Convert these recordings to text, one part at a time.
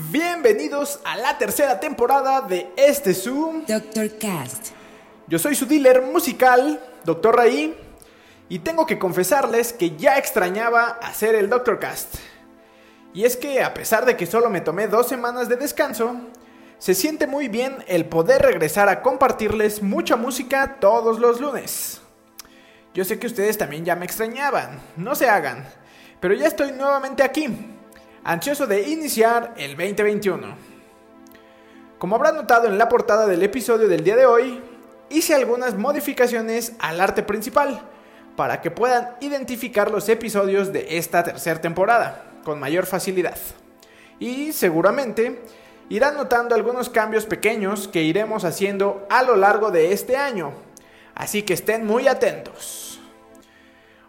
Bienvenidos a la tercera temporada de este Zoom. Dr. Cast. Yo soy su dealer musical, Dr. Raí, y tengo que confesarles que ya extrañaba hacer el Dr. Cast. Y es que a pesar de que solo me tomé dos semanas de descanso, se siente muy bien el poder regresar a compartirles mucha música todos los lunes. Yo sé que ustedes también ya me extrañaban, no se hagan, pero ya estoy nuevamente aquí, ansioso de iniciar el 2021. Como habrán notado en la portada del episodio del día de hoy, hice algunas modificaciones al arte principal para que puedan identificar los episodios de esta tercera temporada con mayor facilidad. Y seguramente irán notando algunos cambios pequeños que iremos haciendo a lo largo de este año. Así que estén muy atentos.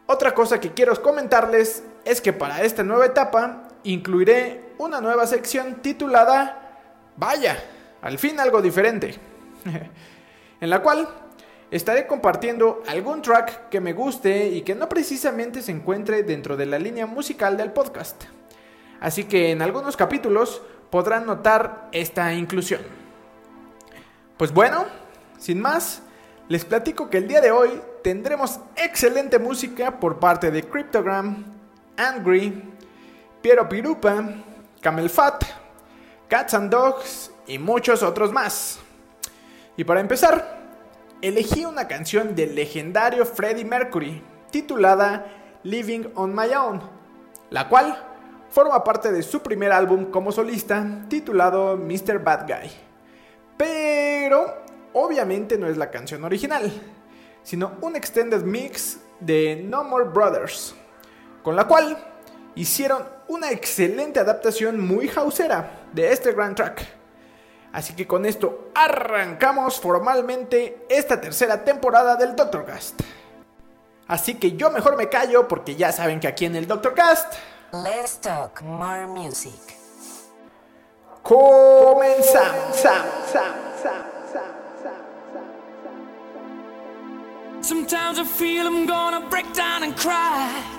Otra cosa que quiero comentarles es que para esta nueva etapa incluiré una nueva sección titulada Vaya, al fin algo diferente. en la cual estaré compartiendo algún track que me guste y que no precisamente se encuentre dentro de la línea musical del podcast. Así que en algunos capítulos podrán notar esta inclusión. Pues bueno, sin más, les platico que el día de hoy tendremos excelente música por parte de Cryptogram, Angry, Piero Pirupa, Camel Fat, Cats and Dogs y muchos otros más. Y para empezar, elegí una canción del legendario Freddie Mercury titulada Living on My Own, la cual forma parte de su primer álbum como solista titulado Mr. Bad Guy. Pero obviamente no es la canción original, sino un extended mix de No More Brothers, con la cual hicieron una excelente adaptación muy hausera de este gran track. Así que con esto arrancamos formalmente esta tercera temporada del Doctor Cast. Así que yo mejor me callo porque ya saben que aquí en el Doctor Cast Let's talk more music. comenzamos. Sometimes I feel I'm gonna break down and cry.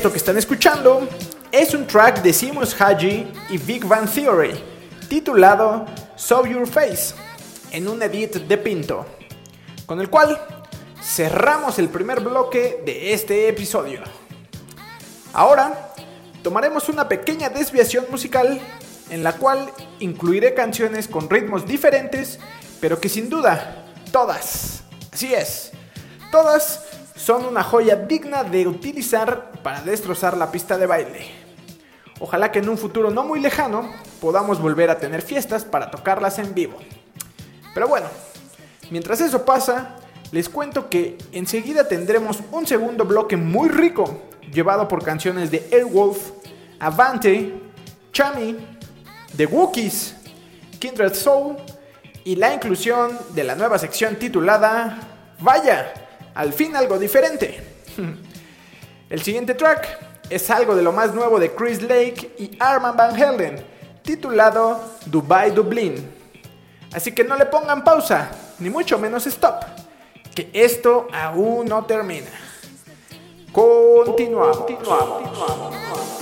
Que están escuchando es un track de Seamus Haji y Big Bang Theory, titulado Show Your Face, en un edit de Pinto, con el cual cerramos el primer bloque de este episodio. Ahora tomaremos una pequeña desviación musical en la cual incluiré canciones con ritmos diferentes, pero que sin duda, todas, así es, todas son una joya digna de utilizar para destrozar la pista de baile. Ojalá que en un futuro no muy lejano podamos volver a tener fiestas para tocarlas en vivo. Pero bueno, mientras eso pasa, les cuento que enseguida tendremos un segundo bloque muy rico, llevado por canciones de Airwolf, Avante, Chami, The Wookiees, Kindred Soul y la inclusión de la nueva sección titulada Vaya, al fin algo diferente. El siguiente track es algo de lo más nuevo de Chris Lake y Arman Van Helden, titulado Dubai Dublin. Así que no le pongan pausa, ni mucho menos stop, que esto aún no termina. Continuamos. I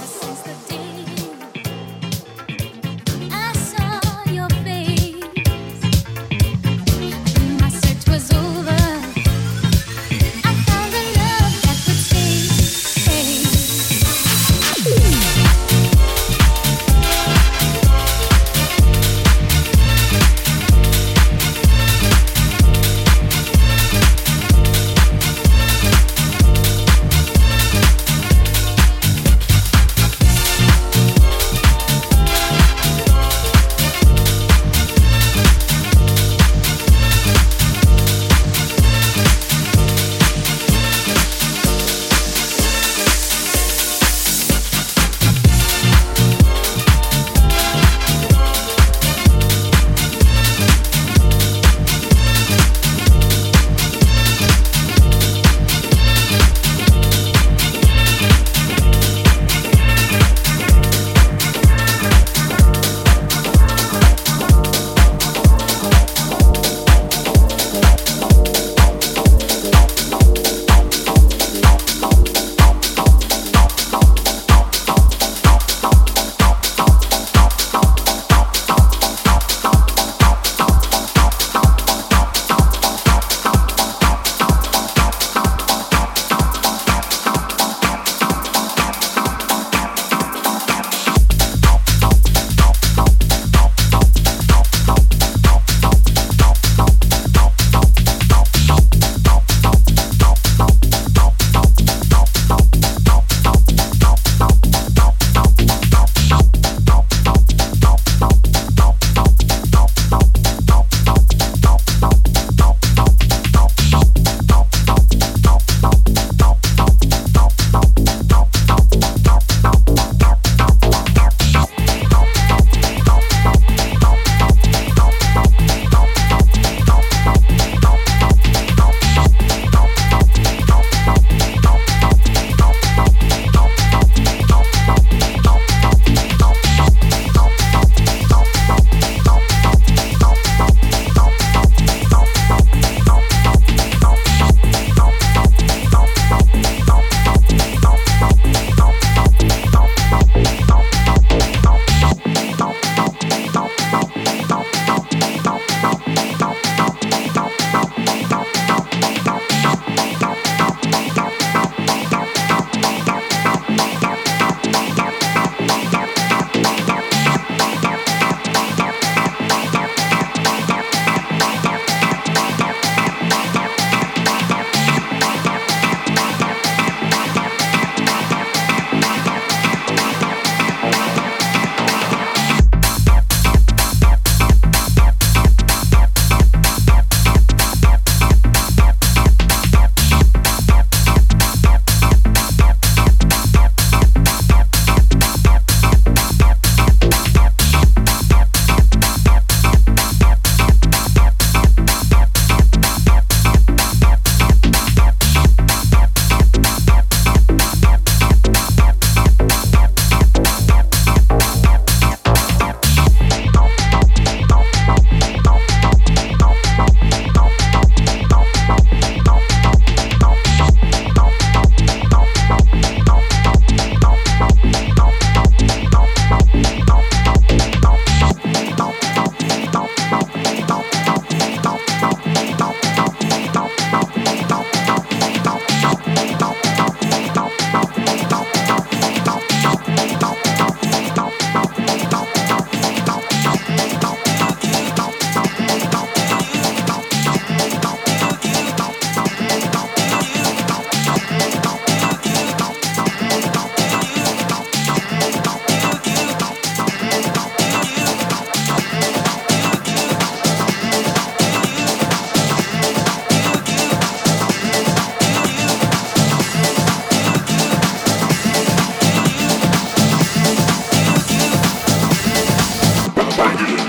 find.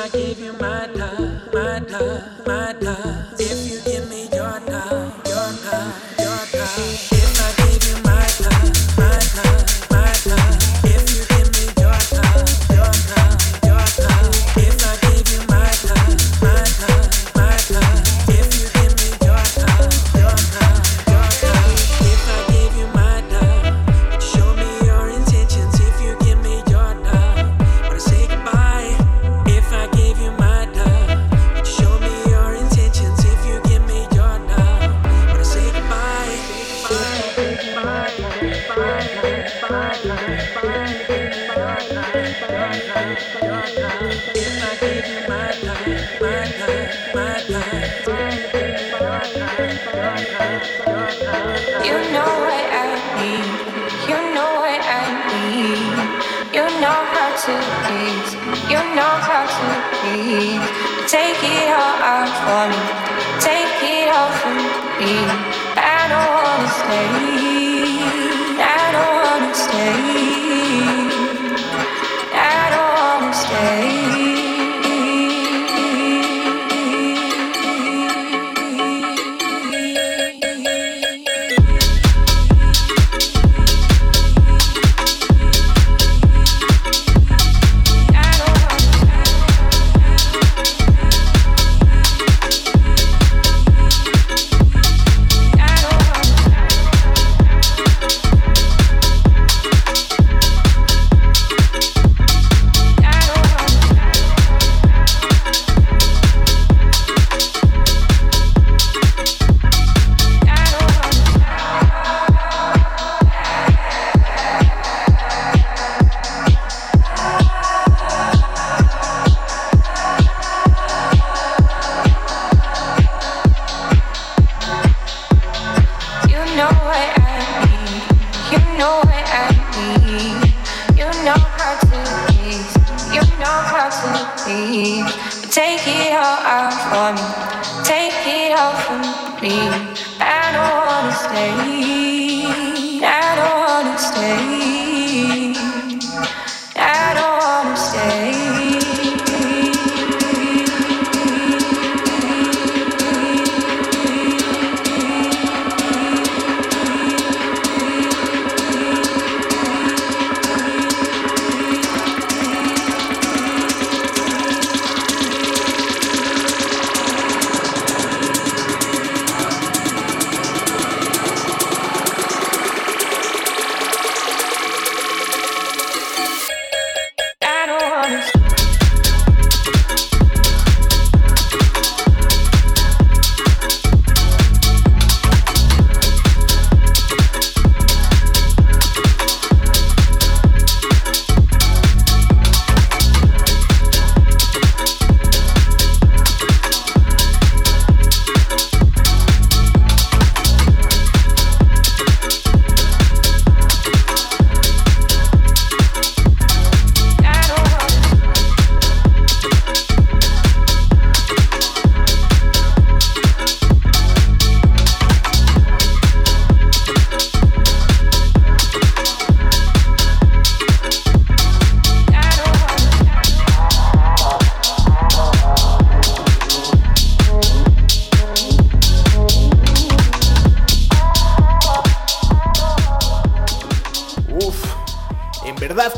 I give you my time, my time, my time.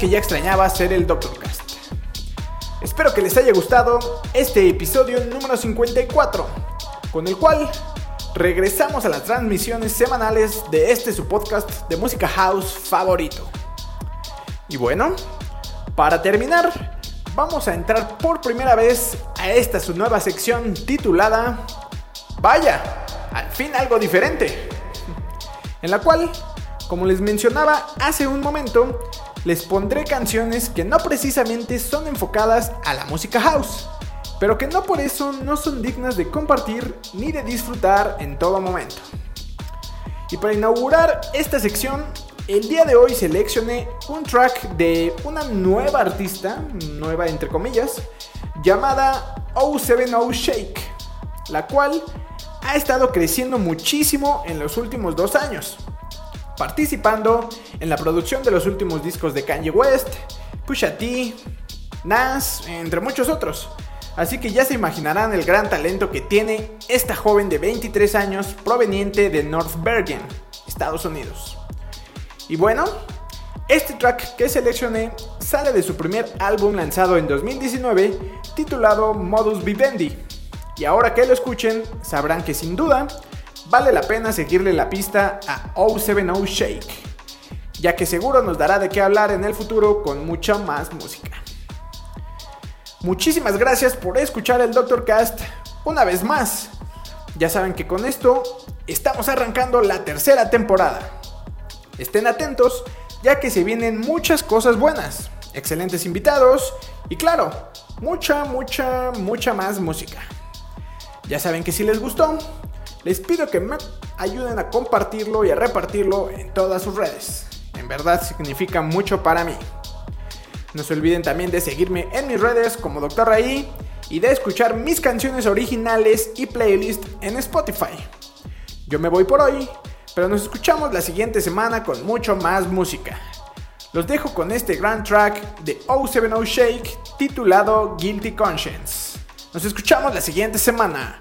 Que ya extrañaba ser el Dr. Cast. Espero que les haya gustado este episodio número 54, con el cual regresamos a las transmisiones semanales de este su podcast de música house favorito. Y bueno, para terminar, vamos a entrar por primera vez a esta su nueva sección titulada Vaya, al fin algo diferente en la cual, como les mencionaba hace un momento, les pondré canciones que no precisamente son enfocadas a la música house, pero que no por eso no son dignas de compartir ni de disfrutar en todo momento. Y para inaugurar esta sección, el día de hoy seleccioné un track de una nueva artista, nueva entre comillas, llamada O70 Shake, la cual ha estado creciendo muchísimo en los últimos dos años, participando en la producción de los últimos discos de Kanye West, Pusha T, Nas, entre muchos otros. Así que ya se imaginarán el gran talento que tiene esta joven de 23 años proveniente de North Bergen, Estados Unidos. Y bueno, este track que seleccioné sale de su primer álbum lanzado en 2019 titulado Modus Vivendi. Y ahora que lo escuchen, sabrán que sin duda vale la pena seguirle la pista a 070 Shake, ya que seguro nos dará de qué hablar en el futuro con mucha más música. Muchísimas gracias por escuchar el Doctor Cast una vez más. Ya saben que con esto estamos arrancando la tercera temporada. Estén atentos ya que se vienen muchas cosas buenas, excelentes invitados y claro, mucha, mucha, mucha más música. Ya saben que si les gustó, les pido que me ayuden a compartirlo y a repartirlo en todas sus redes. En verdad significa mucho para mí. No se olviden también de seguirme en mis redes como Dr. Raí y de escuchar mis canciones originales y playlist en Spotify. Yo me voy por hoy, pero nos escuchamos la siguiente semana con mucho más música. Los dejo con este gran track de 070 Shake titulado Guilty Conscience. Nos escuchamos la siguiente semana.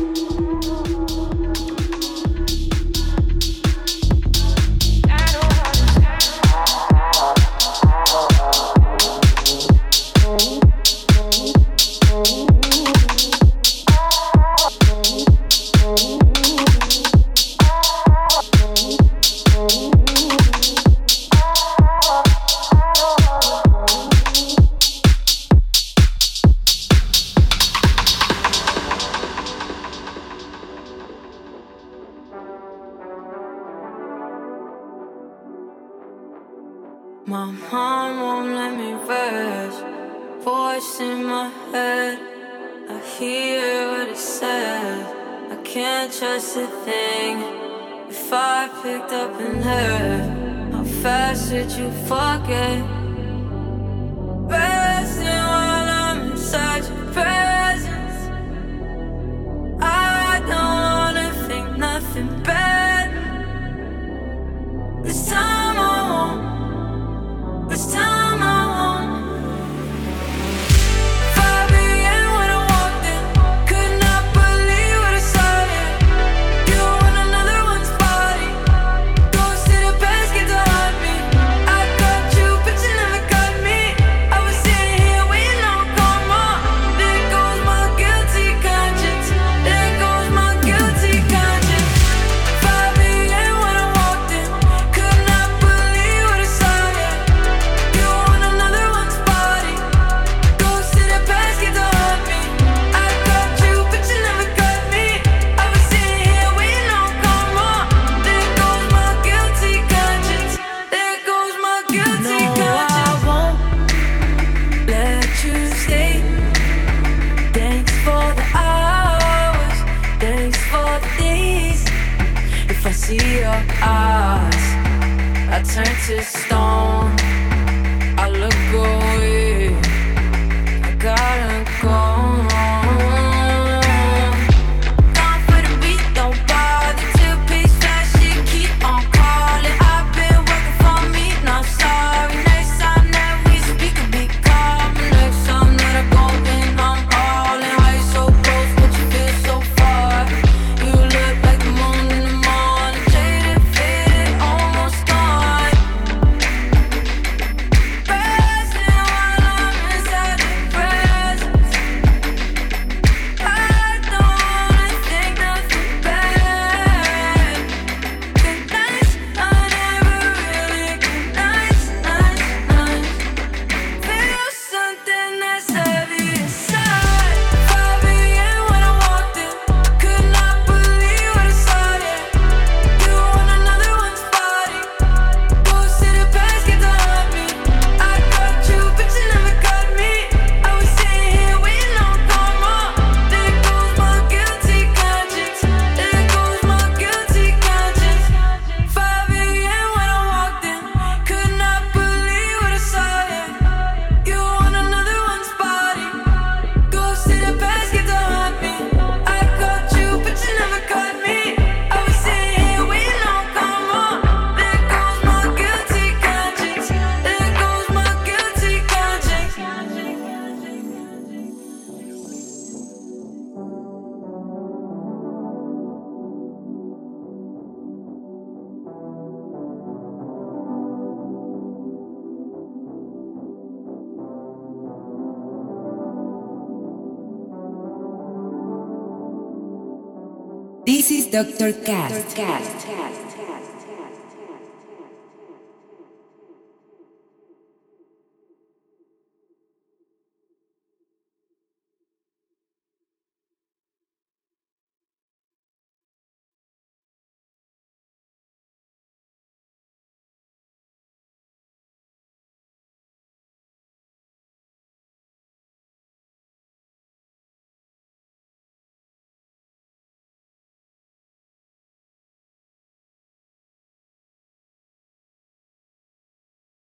My mind won't let me rest. Voice in my head, I hear what it says. I can't trust a thing. If I picked up and left, how fast would you forget? Resting while I'm inside your presence. Dr. Cast. Cast. Cast.